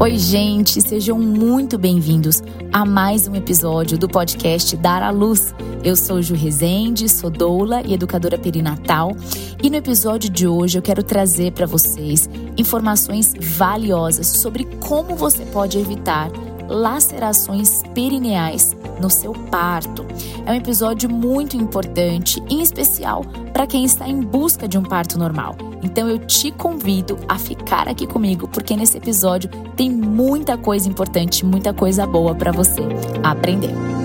Oi, gente, sejam muito bem-vindos a mais um episódio do podcast Dar à Luz. Eu sou Ju Rezende, sou doula e educadora perinatal, e no episódio de hoje eu quero trazer para vocês informações valiosas sobre como você pode evitar lacerações perineais no seu parto. É um episódio muito importante, em especial para quem está em busca de um parto normal. Então eu te convido a ficar aqui comigo, porque nesse episódio tem muita coisa importante, muita coisa boa para você aprender.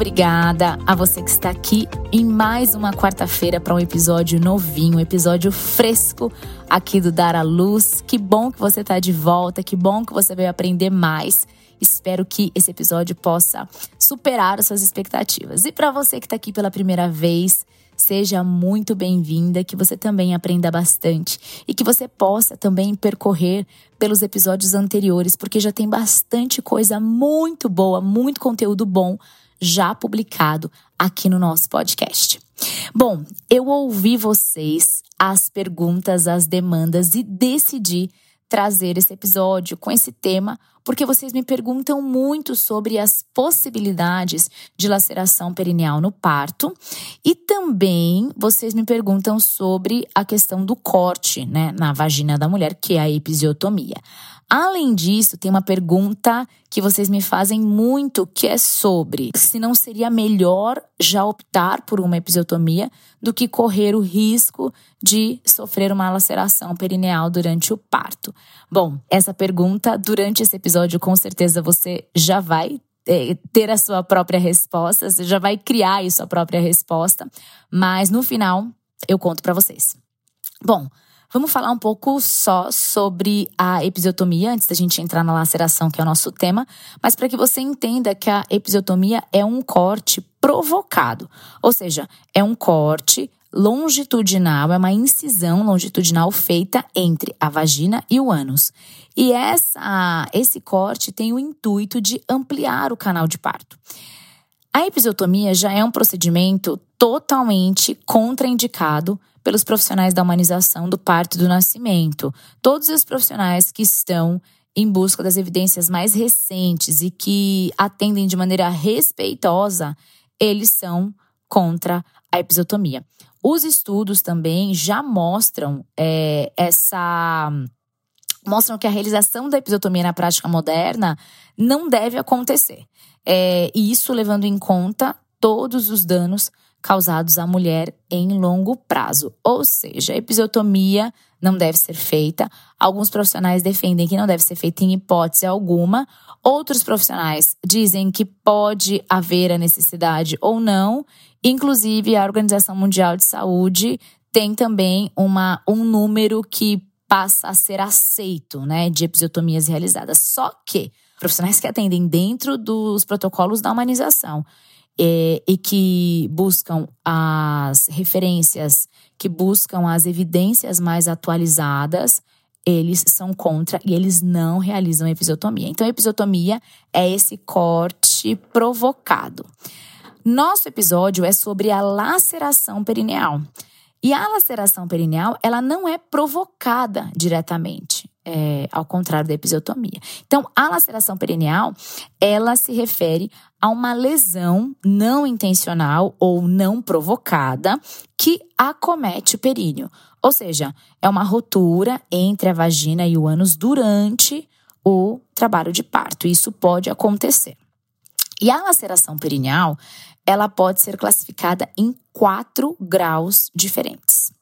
Obrigada a você que está aqui em mais uma quarta-feira para um episódio novinho, um episódio fresco aqui do Dar à Luz. Que bom que você está de volta, que bom que você veio aprender mais. Espero que esse episódio possa superar as suas expectativas. E para você que está aqui pela primeira vez, seja muito bem-vinda, que você também aprenda bastante e que você possa também percorrer pelos episódios anteriores, porque já tem bastante coisa muito boa, muito conteúdo bom já publicado aqui no nosso podcast. Bom, eu ouvi vocês, as perguntas, as demandas e decidi trazer esse episódio com esse tema, porque vocês me perguntam muito sobre as possibilidades de laceração perineal no parto e também vocês me perguntam sobre a questão do corte, né, na vagina da mulher, que é a episiotomia. Além disso, tem uma pergunta que vocês me fazem muito, que é sobre se não seria melhor já optar por uma episiotomia do que correr o risco de sofrer uma laceração perineal durante o parto. Bom, essa pergunta, durante esse episódio, com certeza você já vai é, ter a sua própria resposta, você já vai criar a sua própria resposta, mas no final eu conto para vocês. Bom, Vamos falar um pouco só sobre a episiotomia, antes da gente entrar na laceração, que é o nosso tema, mas para que você entenda que a episiotomia é um corte provocado, ou seja, é um corte longitudinal, é uma incisão longitudinal feita entre a vagina e o ânus. E essa, esse corte tem o intuito de ampliar o canal de parto. A episiotomia já é um procedimento totalmente contraindicado pelos profissionais da humanização do parto e do nascimento. Todos os profissionais que estão em busca das evidências mais recentes e que atendem de maneira respeitosa, eles são contra a episiotomia. Os estudos também já mostram é, essa mostram que a realização da episiotomia na prática moderna não deve acontecer. É, e isso levando em conta todos os danos causados à mulher em longo prazo. Ou seja, a episiotomia não deve ser feita. Alguns profissionais defendem que não deve ser feita em hipótese alguma. Outros profissionais dizem que pode haver a necessidade ou não. Inclusive, a Organização Mundial de Saúde tem também uma, um número que passa a ser aceito, né, de episiotomias realizadas. Só que profissionais que atendem dentro dos protocolos da humanização é, e que buscam as referências, que buscam as evidências mais atualizadas, eles são contra e eles não realizam episiotomia. Então, a episiotomia é esse corte provocado. Nosso episódio é sobre a laceração perineal. E a laceração perineal, ela não é provocada diretamente, é, ao contrário da episiotomia. Então, a laceração perineal, ela se refere a uma lesão não intencional ou não provocada que acomete o períneo. Ou seja, é uma rotura entre a vagina e o ânus durante o trabalho de parto. Isso pode acontecer. E a laceração perineal, ela pode ser classificada em quatro graus diferentes.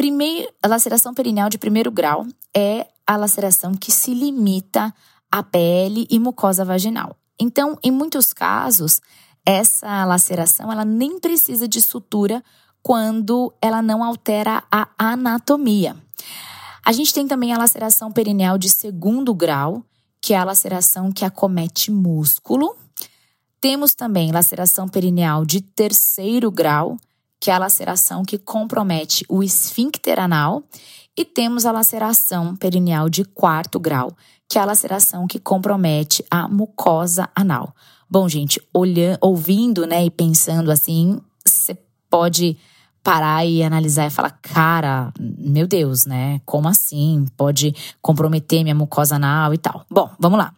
Primeiro, a laceração perineal de primeiro grau é a laceração que se limita à pele e mucosa vaginal. Então, em muitos casos, essa laceração ela nem precisa de sutura quando ela não altera a anatomia. A gente tem também a laceração perineal de segundo grau, que é a laceração que acomete músculo. Temos também laceração perineal de terceiro grau, que é a laceração que compromete o esfíncter anal, e temos a laceração perineal de quarto grau, que é a laceração que compromete a mucosa anal. Bom, gente, olhando, ouvindo, né, e pensando assim, você pode parar e analisar e falar, cara, meu Deus, né? Como assim? Pode comprometer minha mucosa anal e tal. Bom, vamos lá.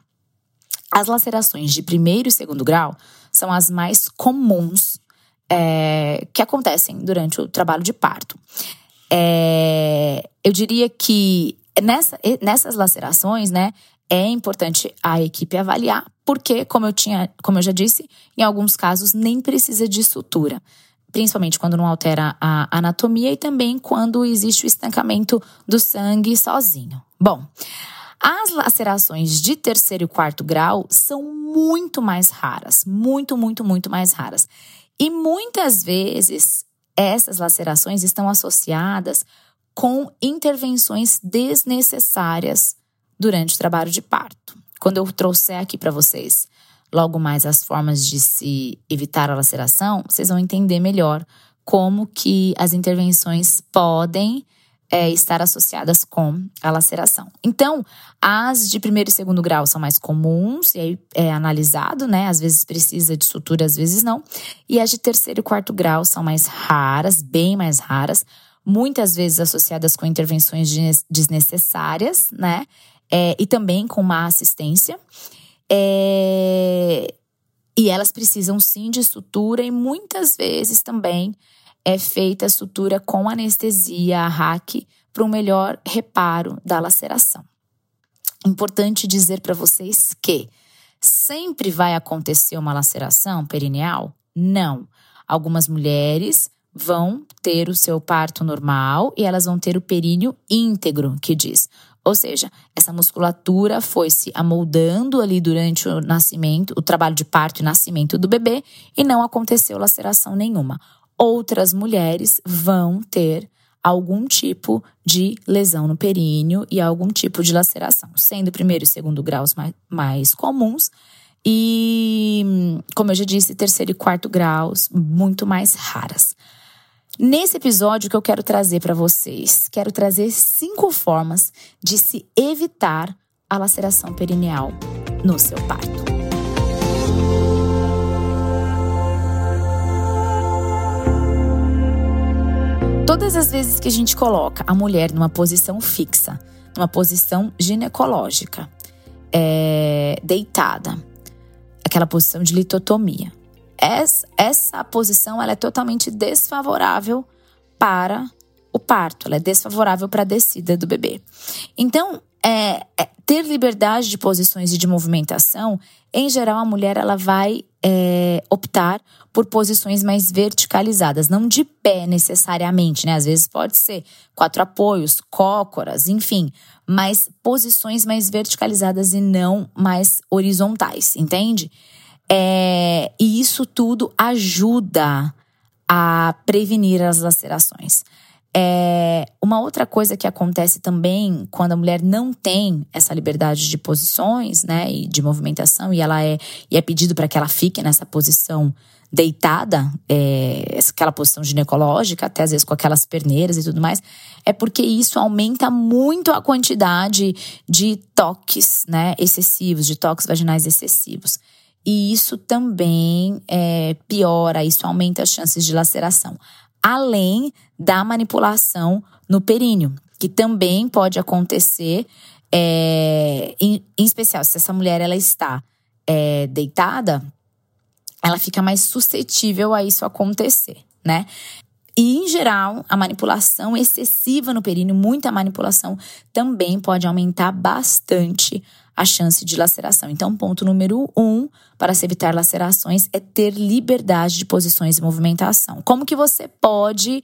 As lacerações de primeiro e segundo grau são as mais comuns é, que acontecem durante o trabalho de parto. É, eu diria que nessa, nessas lacerações, né, é importante a equipe avaliar, porque, como eu tinha, como eu já disse, em alguns casos nem precisa de sutura principalmente quando não altera a anatomia e também quando existe o estancamento do sangue sozinho. Bom, as lacerações de terceiro e quarto grau são muito mais raras, muito, muito, muito mais raras. E muitas vezes essas lacerações estão associadas com intervenções desnecessárias durante o trabalho de parto. Quando eu trouxer aqui para vocês logo mais as formas de se evitar a laceração, vocês vão entender melhor como que as intervenções podem é, estar associadas com a laceração. Então, as de primeiro e segundo grau são mais comuns, e aí é analisado, né? Às vezes precisa de sutura, às vezes não. E as de terceiro e quarto grau são mais raras, bem mais raras, muitas vezes associadas com intervenções desnecessárias, né? É, e também com má assistência. É... E elas precisam sim de sutura e muitas vezes também é feita a sutura com anestesia, a hack, para um melhor reparo da laceração. Importante dizer para vocês que sempre vai acontecer uma laceração perineal? Não. Algumas mulheres vão ter o seu parto normal e elas vão ter o períneo íntegro, que diz. Ou seja, essa musculatura foi se amoldando ali durante o nascimento, o trabalho de parto e nascimento do bebê, e não aconteceu laceração nenhuma. Outras mulheres vão ter algum tipo de lesão no períneo e algum tipo de laceração, sendo primeiro e segundo graus mais, mais comuns, e, como eu já disse, terceiro e quarto graus muito mais raras. Nesse episódio que eu quero trazer para vocês, quero trazer cinco formas de se evitar a laceração perineal no seu parto. Todas as vezes que a gente coloca a mulher numa posição fixa, numa posição ginecológica, é, deitada, aquela posição de litotomia, essa, essa posição ela é totalmente desfavorável para o parto, ela é desfavorável para a descida do bebê. Então, é, é, ter liberdade de posições e de movimentação, em geral, a mulher ela vai é, optar por posições mais verticalizadas, não de pé necessariamente, né? Às vezes pode ser quatro apoios, cócoras, enfim, mas posições mais verticalizadas e não mais horizontais, entende? É, e isso tudo ajuda a prevenir as lacerações. É, uma outra coisa que acontece também quando a mulher não tem essa liberdade de posições, né, e de movimentação, e ela é, e é pedido para que ela fique nessa posição deitada, é, aquela posição ginecológica, até às vezes com aquelas perneiras e tudo mais, é porque isso aumenta muito a quantidade de toques, né, excessivos, de toques vaginais excessivos. E isso também é, piora, isso aumenta as chances de laceração. Além da manipulação no períneo, que também pode acontecer, é, em, em, especial se essa mulher ela está é, deitada, ela fica mais suscetível a isso acontecer, né? E, em geral, a manipulação excessiva no períneo, muita manipulação, também pode aumentar bastante a chance de laceração. Então, ponto número um para se evitar lacerações é ter liberdade de posições e movimentação. Como que você pode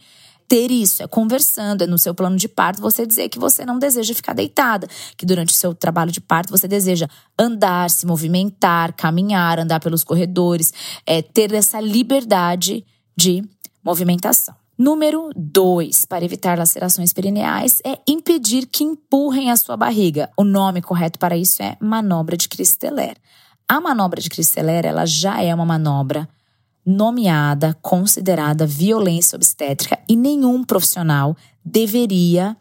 ter isso? É conversando, é no seu plano de parto você dizer que você não deseja ficar deitada, que durante o seu trabalho de parto você deseja andar, se movimentar, caminhar, andar pelos corredores, é ter essa liberdade de movimentação. Número 2, para evitar lacerações perineais, é impedir que empurrem a sua barriga. O nome correto para isso é manobra de Christeller. A manobra de Christeller, ela já é uma manobra nomeada, considerada violência obstétrica e nenhum profissional deveria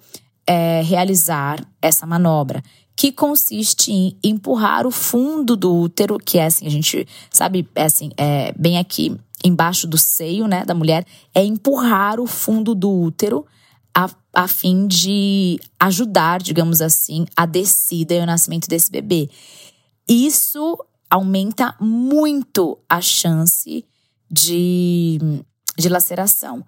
é, realizar essa manobra, que consiste em empurrar o fundo do útero, que é assim, a gente sabe, é assim, é bem aqui embaixo do seio, né, da mulher, é empurrar o fundo do útero a, a fim de ajudar, digamos assim, a descida e o nascimento desse bebê. Isso aumenta muito a chance de, de laceração.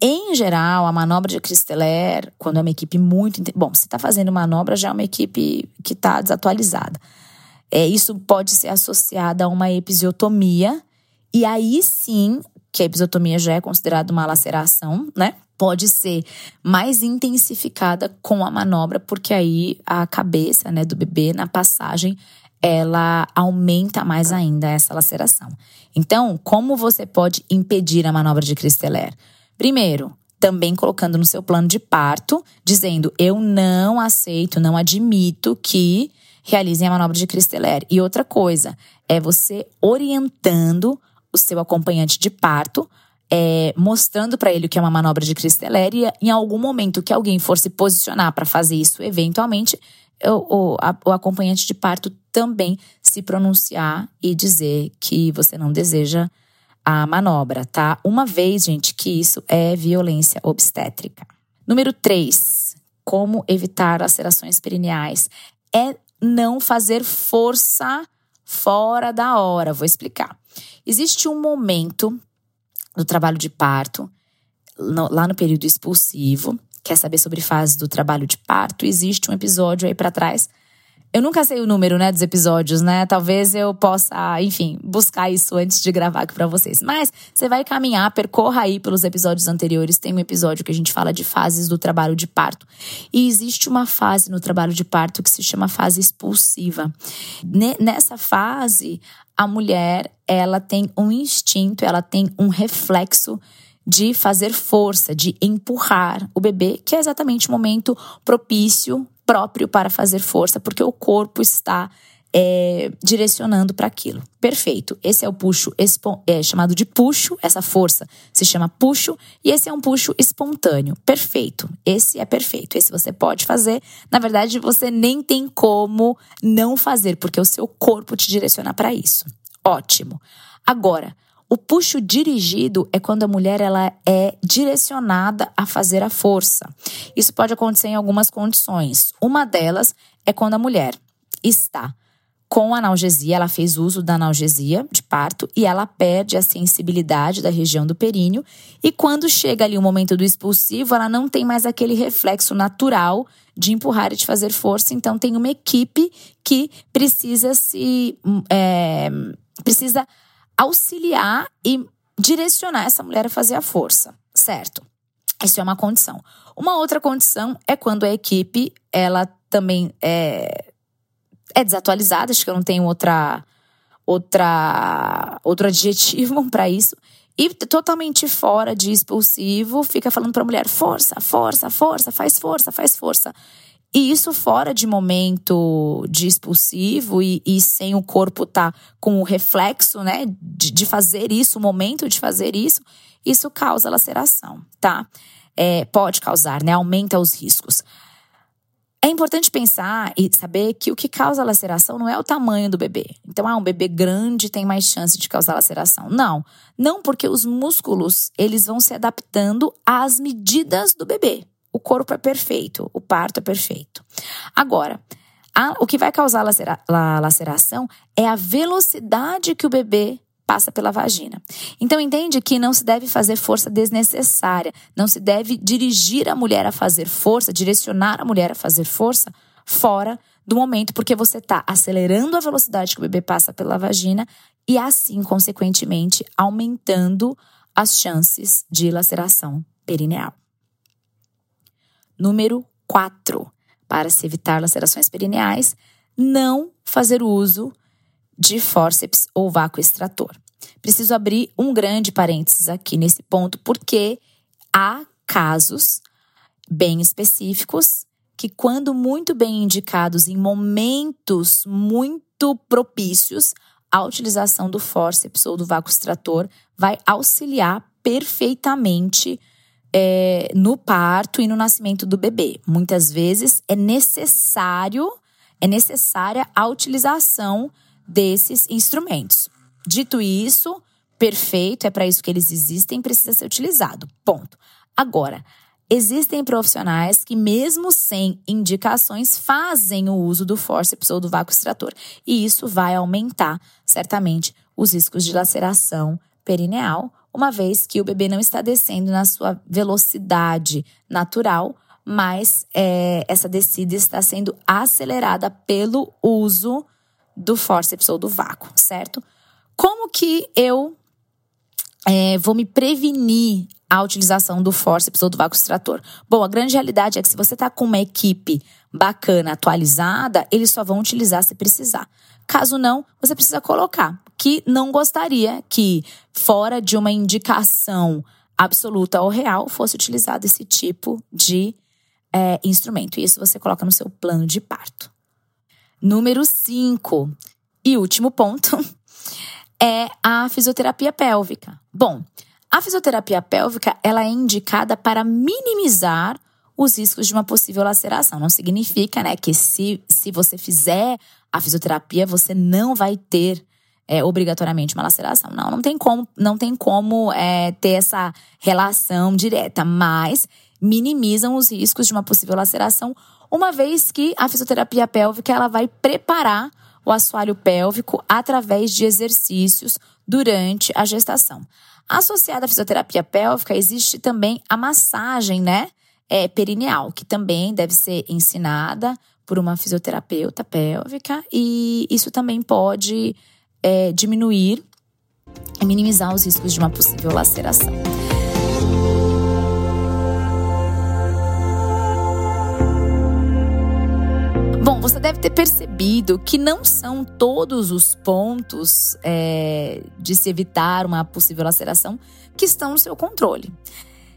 Em geral, a manobra de Cristeler, quando é uma equipe muito. Bom, se está fazendo manobra, já é uma equipe que está desatualizada. É, isso pode ser associado a uma episiotomia, e aí sim, que a episiotomia já é considerada uma laceração, né? Pode ser mais intensificada com a manobra, porque aí a cabeça né, do bebê na passagem ela aumenta mais ainda essa laceração. Então, como você pode impedir a manobra de Cristeler? Primeiro, também colocando no seu plano de parto, dizendo: eu não aceito, não admito que realizem a manobra de Cristeler. E outra coisa, é você orientando o seu acompanhante de parto, é, mostrando para ele o que é uma manobra de Cristeler e em algum momento que alguém for se posicionar para fazer isso eventualmente, o, o, a, o acompanhante de parto também se pronunciar e dizer que você não deseja a manobra, tá? Uma vez, gente, que isso é violência obstétrica. Número 3. Como evitar lacerações perineais? É não fazer força fora da hora. Vou explicar. Existe um momento do trabalho de parto, no, lá no período expulsivo, quer saber sobre fases do trabalho de parto, existe um episódio aí para trás. Eu nunca sei o número, né, dos episódios, né? Talvez eu possa, enfim, buscar isso antes de gravar aqui para vocês. Mas você vai caminhar, percorra aí pelos episódios anteriores. Tem um episódio que a gente fala de fases do trabalho de parto. E existe uma fase no trabalho de parto que se chama fase expulsiva. Nessa fase, a mulher, ela tem um instinto, ela tem um reflexo de fazer força, de empurrar o bebê, que é exatamente o momento propício, próprio para fazer força, porque o corpo está é, direcionando para aquilo. Perfeito. Esse é o puxo é, chamado de puxo, essa força se chama puxo, e esse é um puxo espontâneo. Perfeito. Esse é perfeito. Esse você pode fazer. Na verdade, você nem tem como não fazer, porque o seu corpo te direciona para isso. Ótimo. Agora, o puxo dirigido é quando a mulher ela é direcionada a fazer a força. Isso pode acontecer em algumas condições. Uma delas é quando a mulher está com analgesia, ela fez uso da analgesia de parto e ela perde a sensibilidade da região do períneo. E quando chega ali o momento do expulsivo, ela não tem mais aquele reflexo natural de empurrar e de fazer força. Então, tem uma equipe que precisa se. É, precisa auxiliar e direcionar essa mulher a fazer a força, certo? Isso é uma condição. Uma outra condição é quando a equipe, ela também é, é desatualizada, acho que eu não tenho outra, outra, outro adjetivo para isso, e totalmente fora de expulsivo, fica falando para a mulher: força, força, força, faz força, faz força. E isso fora de momento de expulsivo e, e sem o corpo estar tá com o reflexo, né, de, de, fazer isso, o momento de fazer isso, isso causa laceração, tá? É, pode causar, né? Aumenta os riscos. Importante pensar e saber que o que causa laceração não é o tamanho do bebê. Então, ah, um bebê grande tem mais chance de causar laceração. Não, não porque os músculos eles vão se adaptando às medidas do bebê. O corpo é perfeito, o parto é perfeito. Agora, a, o que vai causar lacera, a laceração é a velocidade que o bebê passa pela vagina. Então entende que não se deve fazer força desnecessária, não se deve dirigir a mulher a fazer força, direcionar a mulher a fazer força fora do momento, porque você está acelerando a velocidade que o bebê passa pela vagina e assim, consequentemente, aumentando as chances de laceração perineal. Número 4. Para se evitar lacerações perineais, não fazer uso de fórceps ou vácuo extrator. Preciso abrir um grande parênteses aqui nesse ponto, porque há casos bem específicos que, quando muito bem indicados em momentos muito propícios, a utilização do fórceps ou do vácuo extrator vai auxiliar perfeitamente é, no parto e no nascimento do bebê. Muitas vezes é necessário, é necessária a utilização desses instrumentos. Dito isso, perfeito, é para isso que eles existem, precisa ser utilizado. Ponto. Agora, existem profissionais que, mesmo sem indicações, fazem o uso do forceps ou do vácuo extrator. E isso vai aumentar, certamente, os riscos de laceração perineal, uma vez que o bebê não está descendo na sua velocidade natural, mas é, essa descida está sendo acelerada pelo uso do forceps ou do vácuo, certo? Como que eu é, vou me prevenir a utilização do forceps ou do vácuo extrator? Bom, a grande realidade é que se você está com uma equipe bacana, atualizada, eles só vão utilizar se precisar. Caso não, você precisa colocar que não gostaria que, fora de uma indicação absoluta ou real, fosse utilizado esse tipo de é, instrumento. E isso você coloca no seu plano de parto. Número 5 e último ponto é a fisioterapia pélvica. Bom, a fisioterapia pélvica ela é indicada para minimizar os riscos de uma possível laceração. Não significa, né, que se, se você fizer a fisioterapia, você não vai ter é, obrigatoriamente uma laceração. Não, não tem como, não tem como é, ter essa relação direta, mas minimizam os riscos de uma possível laceração, uma vez que a fisioterapia pélvica ela vai preparar o assoalho pélvico através de exercícios durante a gestação. Associada à fisioterapia pélvica, existe também a massagem, né? É, perineal, que também deve ser ensinada por uma fisioterapeuta pélvica, e isso também pode é, diminuir e minimizar os riscos de uma possível laceração. Você deve ter percebido que não são todos os pontos é, de se evitar uma possível laceração que estão no seu controle.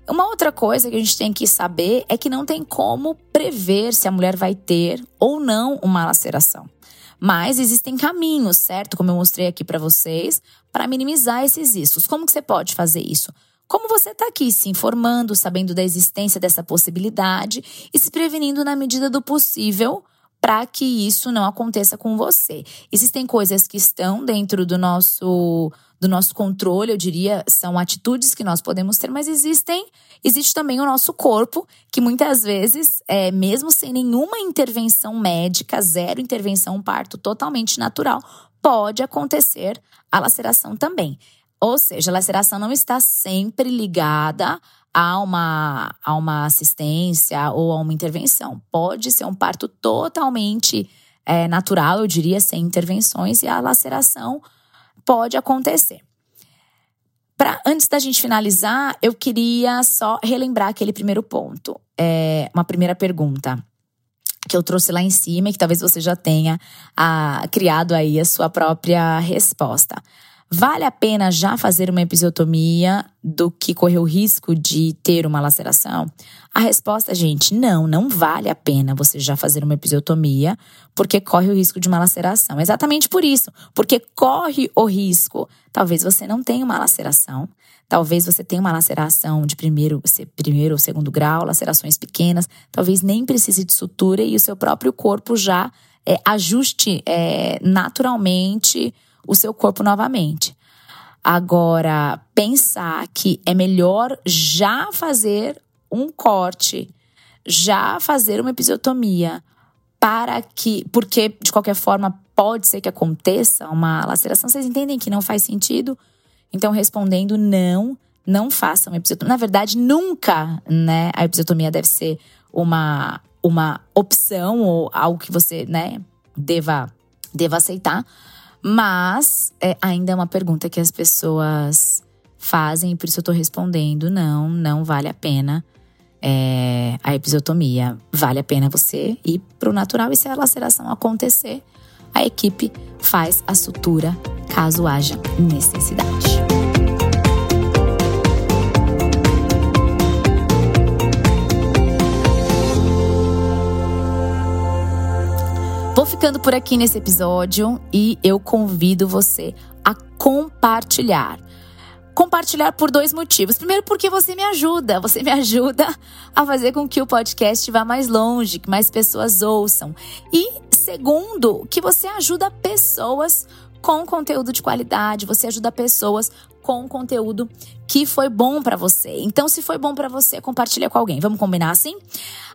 Uma outra coisa que a gente tem que saber é que não tem como prever se a mulher vai ter ou não uma laceração. Mas existem caminhos, certo? Como eu mostrei aqui para vocês, para minimizar esses riscos. Como que você pode fazer isso? Como você está aqui se informando, sabendo da existência dessa possibilidade e se prevenindo na medida do possível para que isso não aconteça com você. Existem coisas que estão dentro do nosso do nosso controle, eu diria, são atitudes que nós podemos ter, mas existem, existe também o nosso corpo, que muitas vezes, é, mesmo sem nenhuma intervenção médica, zero intervenção, parto totalmente natural, pode acontecer a laceração também. Ou seja, a laceração não está sempre ligada a uma, a uma assistência ou a uma intervenção. Pode ser um parto totalmente é, natural, eu diria, sem intervenções, e a laceração pode acontecer. Pra, antes da gente finalizar, eu queria só relembrar aquele primeiro ponto. É, uma primeira pergunta que eu trouxe lá em cima e que talvez você já tenha a, criado aí a sua própria resposta. Vale a pena já fazer uma episiotomia do que correr o risco de ter uma laceração? A resposta, gente, não, não vale a pena você já fazer uma episiotomia porque corre o risco de uma laceração. Exatamente por isso, porque corre o risco. Talvez você não tenha uma laceração, talvez você tenha uma laceração de primeiro, primeiro ou segundo grau, lacerações pequenas, talvez nem precise de sutura e o seu próprio corpo já é, ajuste é, naturalmente o seu corpo novamente. Agora, pensar que é melhor já fazer um corte, já fazer uma episiotomia, para que. Porque, de qualquer forma, pode ser que aconteça uma laceração. Vocês entendem que não faz sentido? Então, respondendo não, não façam episiotomia. Na verdade, nunca, né? A episiotomia deve ser uma, uma opção ou algo que você, né, deva, deva aceitar. Mas é, ainda é uma pergunta que as pessoas fazem, e por isso eu tô respondendo: não, não vale a pena é, a episiotomia. Vale a pena você ir pro natural e se a laceração acontecer, a equipe faz a sutura caso haja necessidade. Ficando por aqui nesse episódio e eu convido você a compartilhar. Compartilhar por dois motivos. Primeiro, porque você me ajuda. Você me ajuda a fazer com que o podcast vá mais longe, que mais pessoas ouçam. E segundo, que você ajuda pessoas com conteúdo de qualidade, você ajuda pessoas com conteúdo que foi bom para você. Então, se foi bom para você, compartilha com alguém. Vamos combinar assim?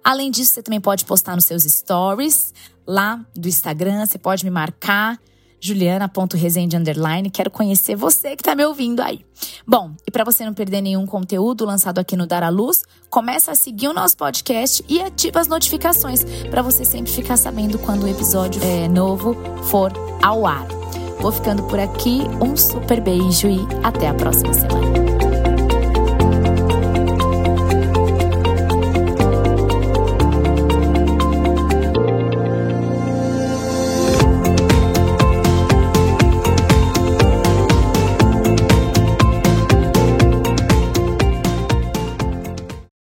Além disso, você também pode postar nos seus stories lá do Instagram, você pode me marcar juliana.resende underline. Quero conhecer você que está me ouvindo aí. Bom, e para você não perder nenhum conteúdo lançado aqui no Dar à Luz, começa a seguir o nosso podcast e ativa as notificações para você sempre ficar sabendo quando o episódio é, novo for ao ar. Vou ficando por aqui, um super beijo e até a próxima semana.